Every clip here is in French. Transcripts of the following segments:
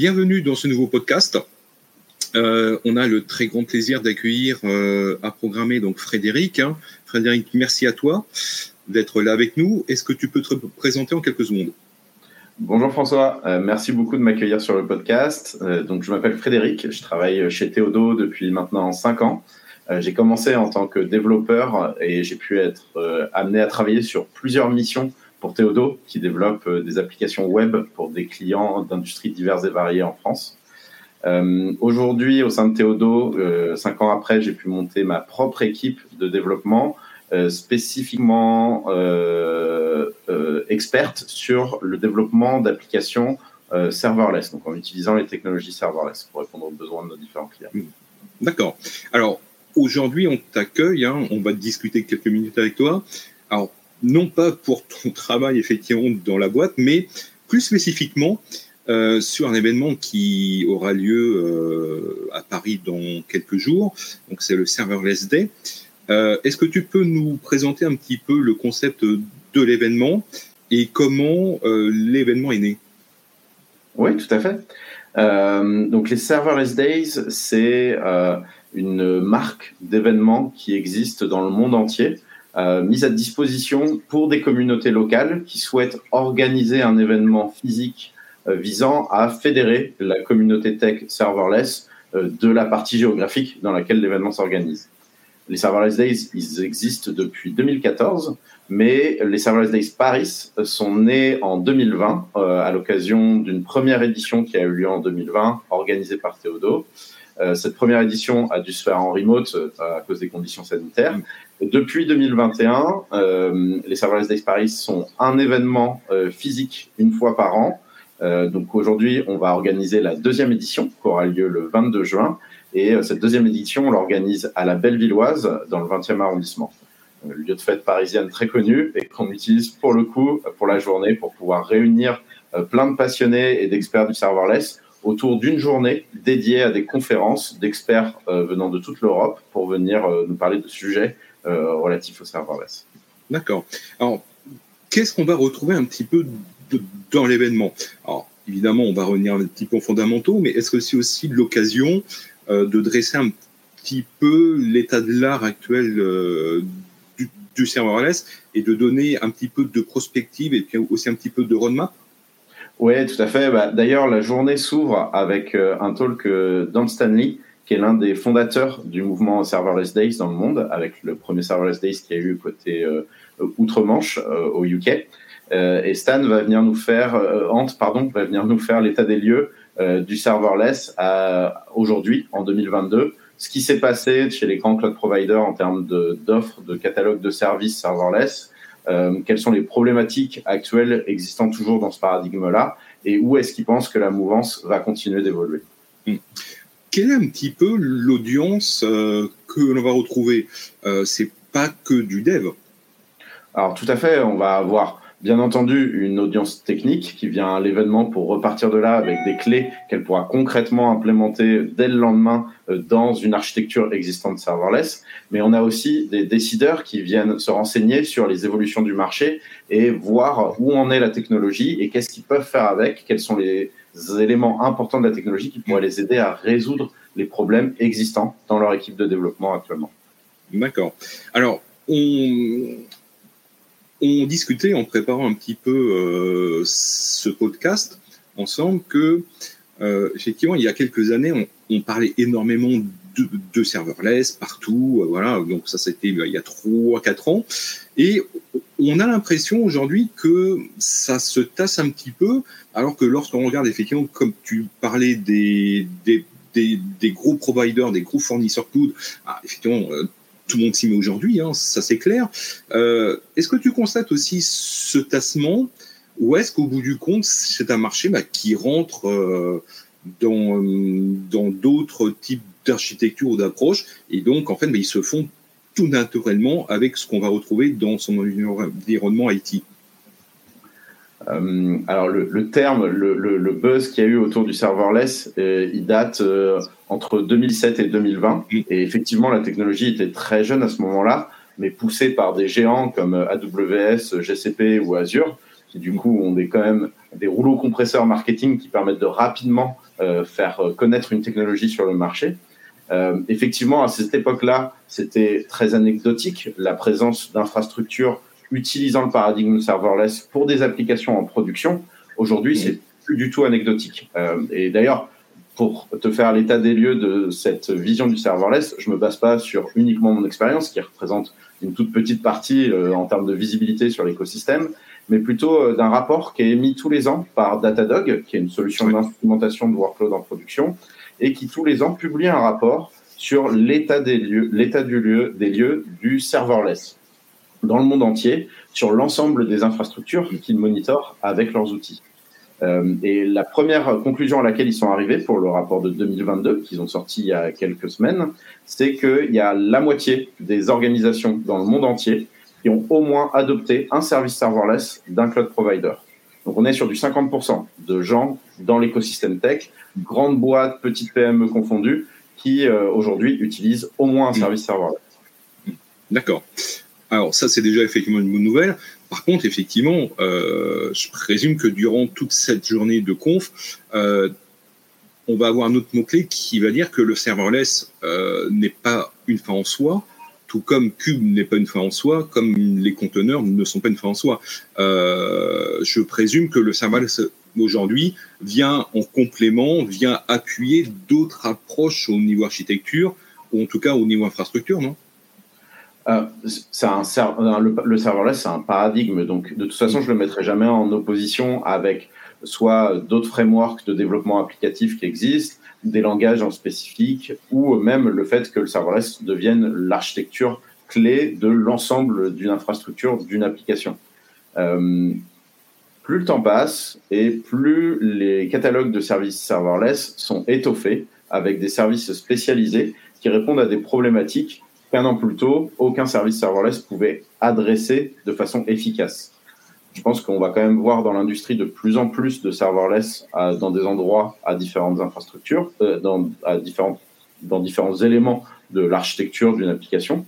Bienvenue dans ce nouveau podcast. Euh, on a le très grand plaisir d'accueillir euh, à programmer donc Frédéric. Hein. Frédéric, merci à toi d'être là avec nous. Est-ce que tu peux te présenter en quelques secondes? Bonjour François, euh, merci beaucoup de m'accueillir sur le podcast. donc je m'appelle Frédéric, je travaille chez Théodo depuis maintenant 5 ans. j'ai commencé en tant que développeur et j'ai pu être amené à travailler sur plusieurs missions pour Théodo, qui développe euh, des applications web pour des clients d'industries diverses et variées en France. Euh, Aujourd'hui, au sein de Théodo, euh, cinq ans après, j'ai pu monter ma propre équipe de développement, spécifiquement experte sur le développement d'applications serverless, donc en utilisant les technologies serverless pour répondre aux besoins de nos différents clients. Hmm. D'accord. Alors, aujourd'hui, on t'accueille, hein, on va discuter quelques minutes avec toi. Alors, non pas pour ton travail effectivement dans la boîte, mais plus spécifiquement euh, sur un événement qui aura lieu euh, à Paris dans quelques jours. Donc c'est le Serverless Day. Euh, Est-ce que tu peux nous présenter un petit peu le concept de l'événement et comment euh, l'événement est né? Oui, tout à fait. Euh, donc les Serverless Days, c'est euh, une marque d'événements qui existe dans le monde entier euh, mise à disposition pour des communautés locales qui souhaitent organiser un événement physique euh, visant à fédérer la communauté tech serverless euh, de la partie géographique dans laquelle l'événement s'organise. Les Serverless Days, ils existent depuis 2014, mais les Serverless Days Paris sont nés en 2020 euh, à l'occasion d'une première édition qui a eu lieu en 2020, organisée par Théodo. Euh, cette première édition a dû se faire en remote euh, à cause des conditions sanitaires. Depuis 2021, euh, les Serverless Days Paris sont un événement physique une fois par an. donc aujourd'hui, on va organiser la deuxième édition qui aura lieu le 22 juin. Et cette deuxième édition, on l'organise à la Bellevilloise, dans le 20e arrondissement. Un lieu de fête parisienne très connu et qu'on utilise pour le coup, pour la journée, pour pouvoir réunir plein de passionnés et d'experts du serverless autour d'une journée dédiée à des conférences d'experts euh, venant de toute l'Europe pour venir euh, nous parler de sujets euh, relatifs au serverless. D'accord. Alors, qu'est-ce qu'on va retrouver un petit peu dans l'événement? Alors, évidemment, on va revenir un petit peu aux fondamentaux, mais est-ce que c'est aussi l'occasion de dresser un petit peu l'état de l'art actuel du, du serverless et de donner un petit peu de prospective et puis aussi un petit peu de roadmap? Oui, tout à fait. Bah, D'ailleurs, la journée s'ouvre avec euh, un talk euh, Dan Stanley, qui est l'un des fondateurs du mouvement Serverless Days dans le monde, avec le premier Serverless Days qui a eu côté euh, outre-Manche au UK. et Stan va venir nous faire, pardon, va venir nous faire l'état des lieux du serverless aujourd'hui, en 2022 ce qui s'est passé chez les grands cloud providers en termes d'offres, de, de catalogue de services serverless, euh, quelles sont les problématiques actuelles existant toujours dans ce paradigme-là et où est-ce qu'ils pensent que la mouvance va continuer d'évoluer. Hmm. Quelle est un petit peu l'audience euh, que l'on va retrouver? Euh, C'est pas que du dev. Alors tout à fait, on va avoir bien entendu une audience technique qui vient à l'événement pour repartir de là avec des clés qu'elle pourra concrètement implémenter dès le lendemain euh, dans une architecture existante serverless. Mais on a aussi des décideurs qui viennent se renseigner sur les évolutions du marché et voir où en est la technologie et qu'est-ce qu'ils peuvent faire avec, quels sont les éléments importants de la technologie qui pourraient les aider à résoudre les problèmes existants dans leur équipe de développement actuellement. D'accord. Alors, on, on discutait en préparant un petit peu euh, ce podcast ensemble que euh, effectivement il y a quelques années on, on parlait énormément de, de, serverless partout, euh, voilà. Donc ça c'était il y a trois quatre ans. Et on a l'impression aujourd'hui que ça se tasse un petit peu alors que lorsqu'on regarde effectivement comme tu parlais des, des des, des, gros providers, des gros fournisseurs cloud, ah, effectivement, euh, tout le monde s'y met aujourd'hui, hein, ça c'est clair. Euh, est-ce que tu constates aussi ce tassement ou est-ce qu'au bout du compte, c'est un marché bah, qui rentre euh, dans dans d'autres types d'architecture ou d'approche et donc en fait bah, ils se font tout naturellement avec ce qu'on va retrouver dans son environnement IT euh, alors le, le terme, le, le, buzz qu'il y a eu autour du serverless, euh, il date euh, entre 2007 et 2020. Et effectivement, la technologie était très jeune à ce moment-là, mais poussée par des géants comme AWS, GCP ou Azure, qui du coup ont des, quand même des rouleaux compresseurs marketing qui permettent de rapidement faire connaître une technologie sur le marché. effectivement, à cette époque-là, c'était très anecdotique la présence d'infrastructures utilisant le paradigme serverless pour des applications en production. Aujourd'hui, c'est plus du tout anecdotique. et d'ailleurs, pour te faire l'état des lieux de cette vision du serverless, je me base pas sur uniquement mon expérience, qui représente une toute petite partie euh, en termes de visibilité sur l'écosystème, mais plutôt euh, d'un rapport qui est émis tous les ans par Datadog, qui est une solution d'instrumentation de workload en production, et qui tous les ans publie un rapport sur l'état des lieux, l'état du lieu, des lieux du serverless dans le monde entier, sur l'ensemble des infrastructures qu'ils monitorent avec leurs outils. Euh, et la première conclusion à laquelle ils sont arrivés pour le rapport de 2022, qu'ils ont sorti il y a quelques semaines, c'est qu'il y a la moitié des organisations dans le monde entier qui ont au moins adopté un service serverless d'un cloud provider. Donc on est sur du 50% de gens dans l'écosystème tech, grandes boîtes, petites PME confondues, qui euh, aujourd'hui utilisent au moins un service serverless. D'accord. Alors ça, c'est déjà effectivement une bonne nouvelle. Par contre, effectivement, euh, je présume que durant toute cette journée de conf, euh, on va avoir un autre mot-clé qui va dire que le serverless euh, n'est pas une fin en soi, tout comme Cube n'est pas une fin en soi, comme les conteneurs ne sont pas une fin en soi. je présume que le serverless aujourd'hui vient en complément, vient appuyer d'autres approches au niveau architecture, ou en tout cas au niveau infrastructure, non? Euh, un, le, serverless, c'est un paradigme. Donc, de toute façon, je le mettrai jamais en opposition avec soit d'autres frameworks de développement applicatif qui existent, des langages en spécifique, ou même le fait que le serverless devienne l'architecture clé de l'ensemble d'une infrastructure, d'une application. Euh, plus le temps passe et plus les catalogues de services serverless sont étoffés avec des services spécialisés qui répondent à des problématiques qu'un an plus tôt, aucun service serverless pouvait adresser de façon efficace. Je pense qu'on va quand même voir dans l'industrie de plus en plus de serverless dans des endroits à différentes infrastructures, euh, dans, différents, dans différents éléments de l'architecture d'une application.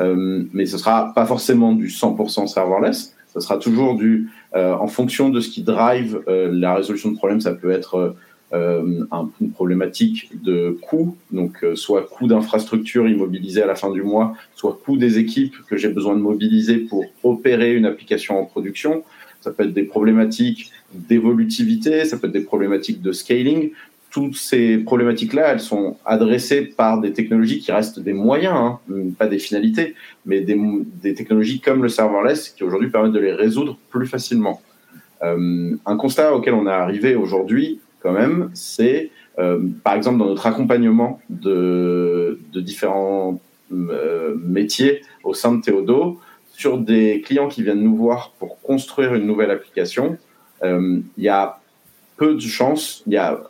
Euh, mais ce sera pas forcément du 100% serverless. Ce sera toujours du, euh, en fonction de ce qui drive la résolution de problèmes. Ça peut être euh, une problématique de coût, donc euh, soit coût d'infrastructure immobilisé à la fin du mois, soit coût des équipes que j'ai besoin de mobiliser pour opérer une application en production. Ça peut être des problématiques d'évolutivité, ça peut être des problématiques de scaling. Toutes ces problématiques-là, elles sont adressées par des technologies qui restent des moyens, hein, pas des finalités, mais des, des, technologies comme le serverless qui aujourd'hui permettent de les résoudre plus facilement. Euh, un constat auquel on est arrivé aujourd'hui, quand même, c'est euh, par exemple dans notre accompagnement de, différents euh, métiers au sein de Théodo, sur des clients qui viennent nous voir pour construire une nouvelle application, euh, il y a peu de chances, il y a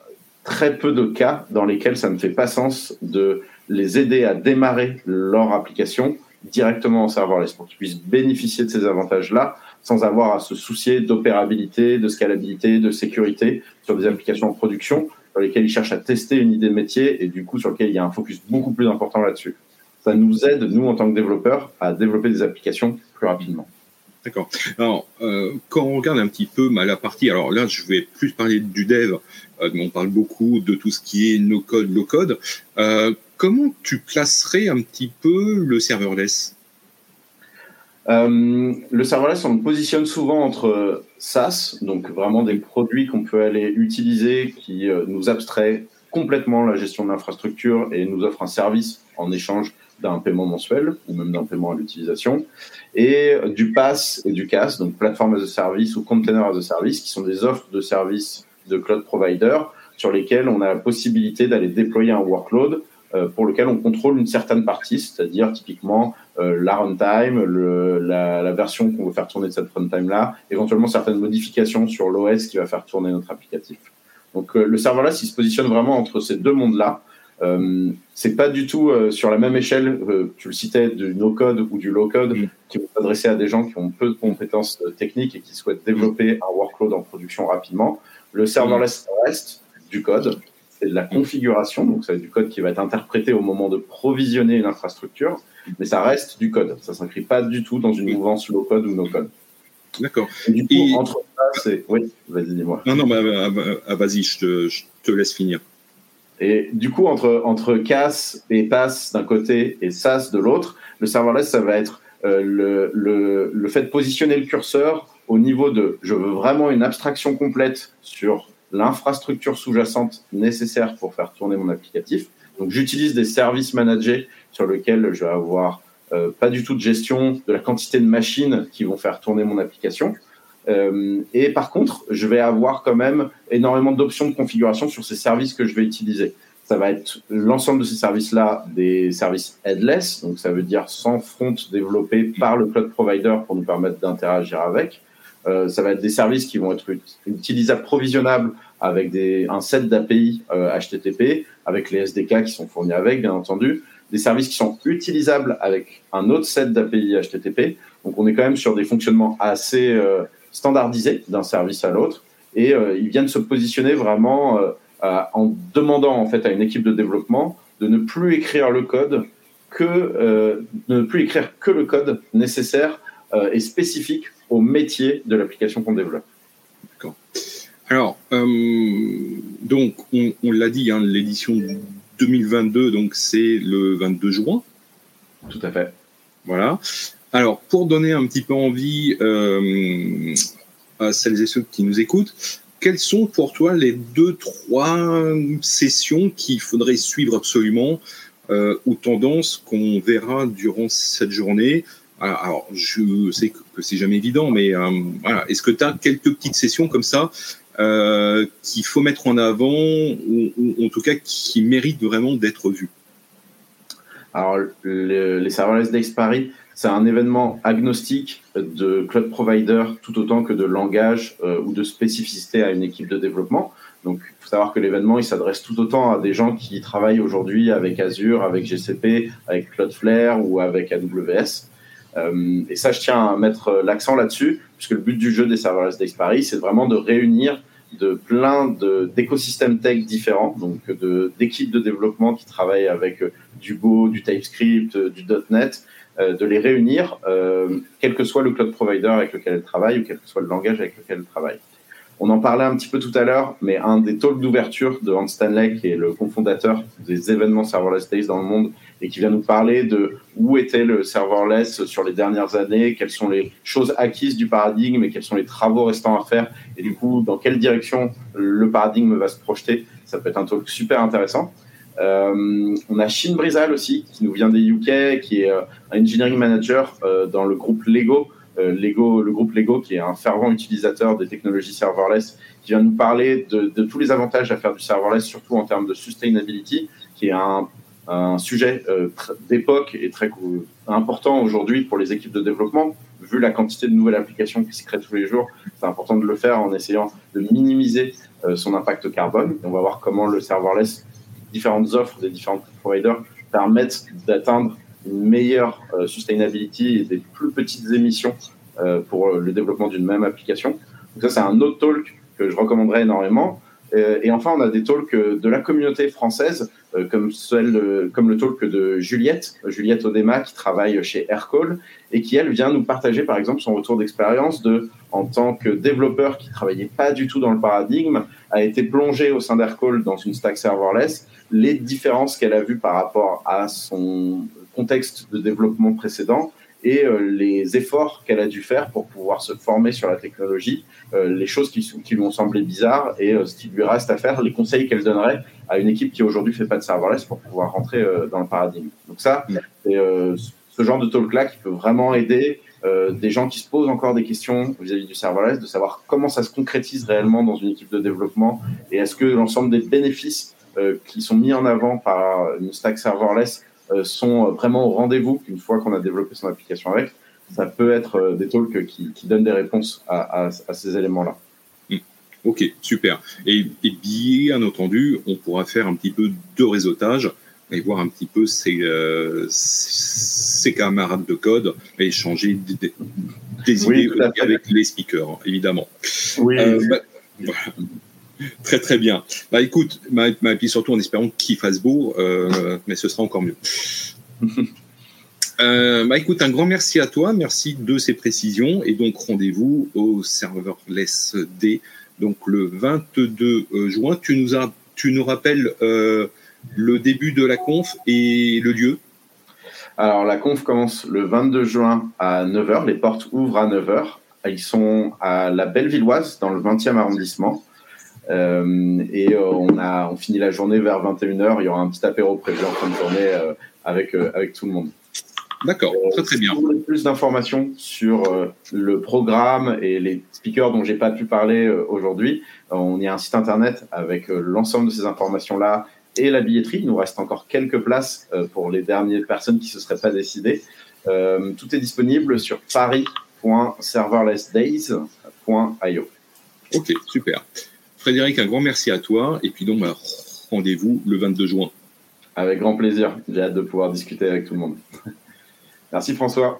très peu de cas dans lesquels ça ne fait pas sens de les aider à démarrer leur application directement en serverless pour qu'ils puissent bénéficier de ces avantages-là sans avoir à se soucier d'opérabilité, de scalabilité, de sécurité sur des applications en production sur lesquelles ils cherchent à tester une idée de métier et du coup sur lequel il y a un focus beaucoup plus important là-dessus. Ça nous aide, nous, en tant que développeurs, à développer des applications plus rapidement. D'accord. Alors, euh, quand on regarde un petit peu bah, la partie, alors là, je vais plus parler du dev, euh, on parle beaucoup de tout ce qui est no-code, low-code. Euh, comment tu placerais un petit peu le serverless euh, le serverless, on le positionne souvent entre SaaS, donc vraiment des produits qu'on peut aller utiliser qui euh, nous abstrait complètement la gestion de l'infrastructure et nous offre un service en échange d'un paiement mensuel ou même d'un paiement à l'utilisation, et du PaaS et du CaaS, donc Platform as a Service ou Container as a Service, qui sont des offres de services de cloud provider sur lesquels on a la possibilité d'aller déployer un workload euh, pour lequel on contrôle une certaine partie, c'est-à-dire typiquement euh, la runtime, la, la, version qu'on veut faire tourner de cette runtime-là, éventuellement certaines modifications sur l'OS qui va faire tourner notre applicatif. Donc euh, le serverless, il se positionne vraiment entre ces deux mondes-là. Euh, c'est pas du tout sur la même échelle, tu le citais, du no-code ou du low-code, qui vont s'adresser à des gens qui ont peu de compétences techniques et qui souhaitent développer un workload en production rapidement. Le serverless reste du code, c'est de la configuration, donc c'est du code qui va être interprété au moment de provisionner une infrastructure, mais ça reste du code. Ça ne s'inscrit pas du tout dans une mouvance low code ou no code. D'accord. du coup, entre Oui, vas-y, dis-moi. Non, non, bah, bah, bah, ah, vas-y, je te, laisse finir. Et du coup, entre, entre CAS et PAS d'un côté et SAS de l'autre, le serverless, ça va être euh, le, le, le, fait de positionner le curseur au niveau de je veux vraiment une abstraction complète sur l'infrastructure sous-jacente nécessaire pour faire tourner mon applicatif. Donc j'utilise des services managés sur lesquels je vais avoir euh, pas du tout de gestion de la quantité de machines qui vont faire tourner mon application. Euh, et par contre, je vais avoir quand même énormément d'options de configuration sur ces services que je vais utiliser. Ça va être l'ensemble de ces services-là des services headless, donc ça veut dire sans front développé par le cloud provider pour nous permettre d'interagir avec. Euh, ça va être des services qui vont être utilisables, provisionnables avec des, un set d'API HTTP, euh, avec les SDK qui sont fournis avec, bien entendu. Des services qui sont utilisables avec un autre set d'API HTTP. Donc on est quand même sur des fonctionnements assez euh, standardisés d'un service à l'autre. Et ils viennent se positionner vraiment en demandant en fait à une équipe de développement de ne plus écrire le code que de ne plus écrire que le code nécessaire et spécifique au métier de l'application qu'on développe. D'accord. Alors, euh, donc, on, l'a dit, hein, l'édition 2022, donc c'est le 22 juin. Tout à fait. Voilà. Alors, pour donner un petit peu envie euh, à celles et ceux qui nous écoutent, quelles sont pour toi les deux, trois sessions qu'il faudrait suivre absolument euh, ou tendances qu'on verra durant cette journée? Alors, je sais que, c'est jamais évident, mais euh, voilà. Est-ce que tu as quelques petites sessions comme ça euh, qu'il faut mettre en avant, ou, en tout cas qui méritent vraiment d'être vues Alors, les Serverless Days Paris, c'est un événement agnostique de cloud provider tout autant que de langage euh, ou de spécificité à une équipe de développement. Donc, il faut savoir que l'événement, il s'adresse tout autant à des gens qui travaillent aujourd'hui avec Azure, avec GCP, avec Cloudflare ou avec AWS. Euh, et ça, je tiens à mettre l'accent là-dessus, puisque le but du jeu des Serverless Days Paris, c'est vraiment de réunir de plein d'écosystèmes tech différents, donc d'équipes de, développement qui travaillent avec euh, du Go, du TypeScript, euh, du .NET, de les réunir, quel que soit le cloud provider avec lequel elles travaillent ou quel que soit le langage avec lequel elles travaillent. On en parlait un petit peu tout à l'heure, mais un des talks d'ouverture de Hans Stanley, qui est le cofondateur des événements serverless days dans le monde, et qui vient nous parler de où était le serverless sur les dernières années, quelles sont les choses acquises du paradigme et quels sont les travaux restants à faire, et du coup, dans quelle direction le paradigme va se projeter. Ça peut être un talk super intéressant. Euh, on a Shin Brizal aussi, qui nous vient des UK, qui est euh, un engineering manager euh, dans le groupe Lego, Lego, le groupe Lego, qui est un fervent utilisateur des technologies serverless, qui vient nous parler de, tous les avantages à faire du serverless, surtout en termes de sustainability, qui est un, sujet euh, d'époque et très important aujourd'hui pour les équipes de développement. Vu la quantité de nouvelles applications qui se créent tous les jours, c'est important de le faire en essayant de minimiser euh, son impact carbone. on va voir comment le serverless, différentes offres des différents providers permettent d'atteindre une meilleure euh, sustainability et des plus petites émissions euh, pour le développement d'une même application. Donc ça, c'est un autre talk que je recommanderais énormément. Euh, et enfin, on a des talks de la communauté française, comme, celle, comme le talk de Juliette, Juliette Odema, qui travaille chez Aircall, et qui, elle, vient nous partager, par exemple, son retour d'expérience de, en tant que développeur qui travaillait pas du tout dans le paradigme, a été plongé au sein d'Aircall dans une stack serverless, les différences qu'elle a vues par rapport à son contexte de développement précédent et euh, les efforts qu'elle a dû faire pour pouvoir se former sur la technologie, euh, les choses qui, qui, lui ont semblé bizarres et euh, ce qui lui reste à faire, les conseils qu'elle donnerait à une équipe qui aujourd'hui fait pas de serverless pour pouvoir rentrer dans le paradigme. Donc ça, c'est ce genre de talk-là qui peut vraiment aider des gens qui se posent encore des questions vis-à-vis du serverless, de savoir comment ça se concrétise réellement dans une équipe de développement et est-ce que l'ensemble des bénéfices qui sont mis en avant par une stack serverless euh, sont vraiment au rendez-vous une fois qu'on a développé son application avec. Ça peut être euh, des talks qui, donnent des réponses à, ces éléments-là. Hmm. Ok, super. Et, bien entendu, on pourra faire un petit peu de réseautage et voir un petit peu ses, euh, camarades de code et échanger des, idées avec les speakers, évidemment. Oui. Bah, Très très bien. Bah écoute, bah, bah, puis surtout en espérant qu'il fasse beau, euh, mais ce sera encore mieux. Euh, bah écoute, un grand merci à toi, merci de ces précisions et donc rendez-vous au Serverless Day, donc le 22 euh, juin. Tu nous as, tu nous rappelles le début de la conf et le lieu? Alors la conf commence le 22 juin à 9h, les portes ouvrent à 9h. Ils sont à la Bellevilloise dans le 20e arrondissement. Euh, et euh, on, a, on finit la journée vers 21h. Il y aura un petit apéro prévu en fin de journée euh, avec, avec tout le monde. D'accord, très très bien. Si vous voulez plus d'informations sur le programme et les speakers dont j'ai pas pu parler aujourd'hui, on y a un site internet avec l'ensemble de ces informations-là et la billetterie. Il nous reste encore quelques places pour les dernières personnes qui ne se seraient pas décidées. tout est disponible sur paris.serverlessdays.io. Ok, super. Frédéric, un grand merci à toi. Et puis donc, bah, rendez-vous le 22 juin. Avec grand plaisir. J'ai hâte de pouvoir discuter avec tout le monde. Merci François.